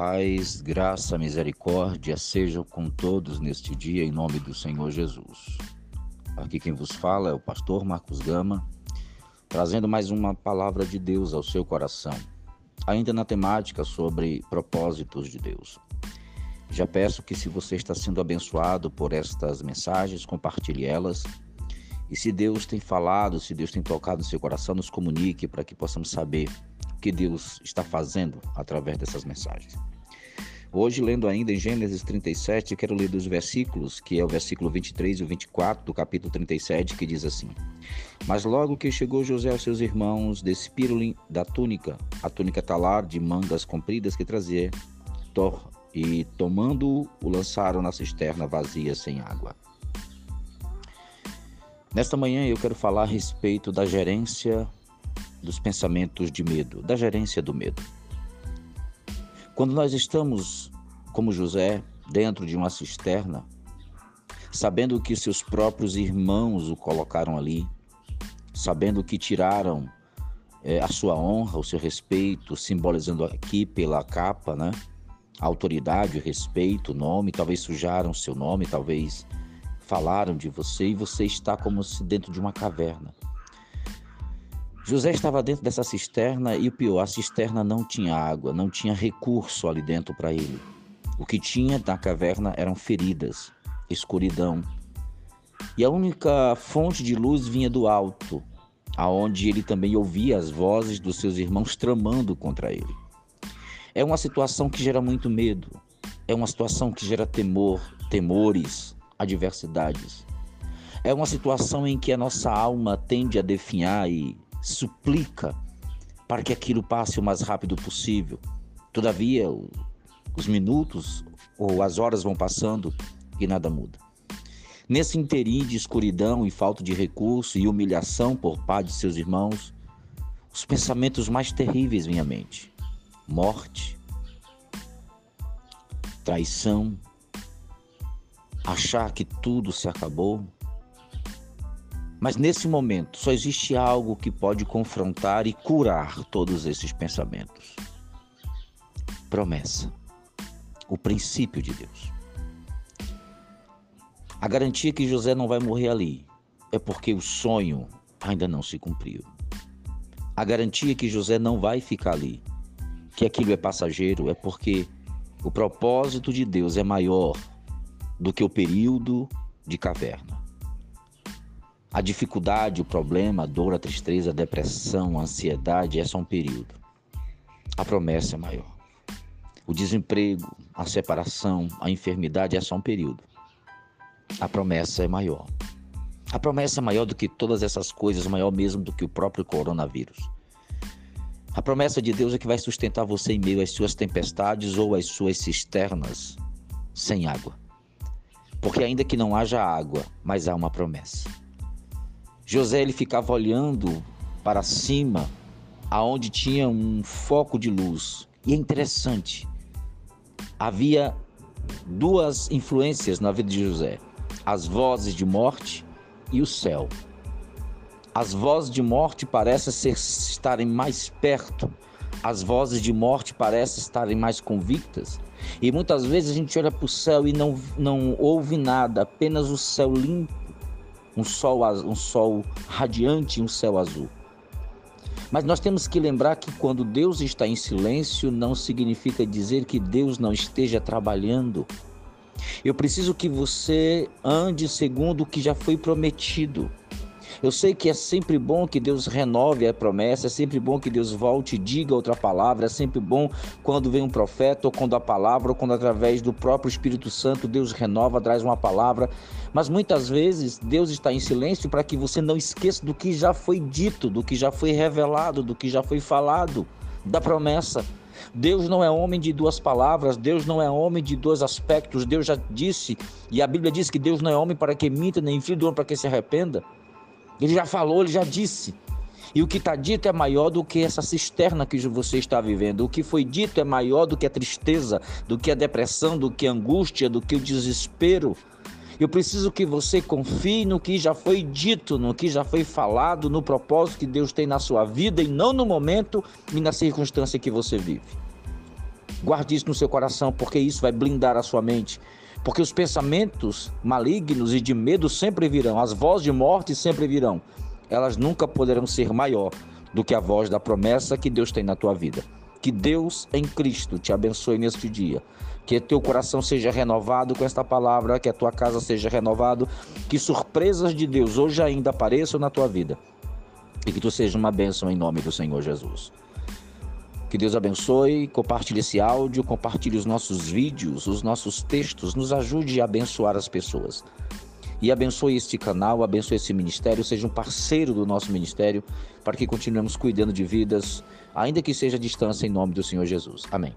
paz, graça, misericórdia sejam com todos neste dia, em nome do Senhor Jesus. Aqui quem vos fala é o pastor Marcos Gama, trazendo mais uma palavra de Deus ao seu coração, ainda na temática sobre propósitos de Deus. Já peço que, se você está sendo abençoado por estas mensagens, compartilhe elas. E se Deus tem falado, se Deus tem tocado no seu coração, nos comunique para que possamos saber que Deus está fazendo através dessas mensagens. Hoje, lendo ainda em Gênesis 37, quero ler dos versículos, que é o versículo 23 e o 24 do capítulo 37, que diz assim: Mas logo que chegou José aos seus irmãos, despiram-lhe da túnica, a túnica talar de mangas compridas que trazia, e tomando-o, o lançaram na cisterna vazia sem água. Nesta manhã eu quero falar a respeito da gerência dos pensamentos de medo, da gerência do medo. Quando nós estamos, como José, dentro de uma cisterna, sabendo que seus próprios irmãos o colocaram ali, sabendo que tiraram é, a sua honra, o seu respeito, simbolizando aqui pela capa, né? A autoridade, o respeito, o nome, talvez sujaram seu nome, talvez falaram de você e você está como se dentro de uma caverna. José estava dentro dessa cisterna e o pior, a cisterna não tinha água, não tinha recurso ali dentro para ele. O que tinha na caverna eram feridas, escuridão. E a única fonte de luz vinha do alto, aonde ele também ouvia as vozes dos seus irmãos tramando contra ele. É uma situação que gera muito medo, é uma situação que gera temor, temores, adversidades. É uma situação em que a nossa alma tende a definhar e suplica para que aquilo passe o mais rápido possível. Todavia, os minutos ou as horas vão passando e nada muda. Nesse interim de escuridão e falta de recurso e humilhação por parte de seus irmãos, os pensamentos mais terríveis vêm à mente: morte, traição, achar que tudo se acabou, mas nesse momento só existe algo que pode confrontar e curar todos esses pensamentos: promessa, o princípio de Deus. A garantia que José não vai morrer ali é porque o sonho ainda não se cumpriu. A garantia que José não vai ficar ali, que aquilo é passageiro, é porque o propósito de Deus é maior do que o período de caverna. A dificuldade, o problema, a dor, a tristeza, a depressão, a ansiedade é só um período. A promessa é maior. O desemprego, a separação, a enfermidade é só um período. A promessa é maior. A promessa é maior do que todas essas coisas, maior mesmo do que o próprio coronavírus. A promessa de Deus é que vai sustentar você em meio às suas tempestades ou às suas cisternas sem água. Porque ainda que não haja água, mas há uma promessa. José ele ficava olhando para cima, aonde tinha um foco de luz. E é interessante. Havia duas influências na vida de José: as vozes de morte e o céu. As vozes de morte parecem ser, estarem mais perto, as vozes de morte parecem estarem mais convictas. E muitas vezes a gente olha para o céu e não, não ouve nada, apenas o céu limpo um sol, um sol radiante e um céu azul. Mas nós temos que lembrar que quando Deus está em silêncio, não significa dizer que Deus não esteja trabalhando. Eu preciso que você ande segundo o que já foi prometido. Eu sei que é sempre bom que Deus renove a promessa, é sempre bom que Deus volte e diga outra palavra, é sempre bom quando vem um profeta, ou quando a palavra, ou quando através do próprio Espírito Santo Deus renova, traz uma palavra. Mas muitas vezes Deus está em silêncio para que você não esqueça do que já foi dito, do que já foi revelado, do que já foi falado, da promessa. Deus não é homem de duas palavras, Deus não é homem de dois aspectos. Deus já disse, e a Bíblia diz que Deus não é homem para que minta, nem filho do homem para que se arrependa. Ele já falou, ele já disse. E o que está dito é maior do que essa cisterna que você está vivendo. O que foi dito é maior do que a tristeza, do que a depressão, do que a angústia, do que o desespero. Eu preciso que você confie no que já foi dito, no que já foi falado, no propósito que Deus tem na sua vida e não no momento e na circunstância que você vive. Guarde isso no seu coração, porque isso vai blindar a sua mente. Porque os pensamentos malignos e de medo sempre virão, as vozes de morte sempre virão. Elas nunca poderão ser maior do que a voz da promessa que Deus tem na tua vida. Que Deus em Cristo te abençoe neste dia. Que teu coração seja renovado com esta palavra, que a tua casa seja renovado, que surpresas de Deus hoje ainda apareçam na tua vida. E que tu seja uma bênção em nome do Senhor Jesus. Que Deus abençoe, compartilhe esse áudio, compartilhe os nossos vídeos, os nossos textos, nos ajude a abençoar as pessoas. E abençoe este canal, abençoe esse ministério, seja um parceiro do nosso ministério, para que continuemos cuidando de vidas, ainda que seja à distância, em nome do Senhor Jesus. Amém.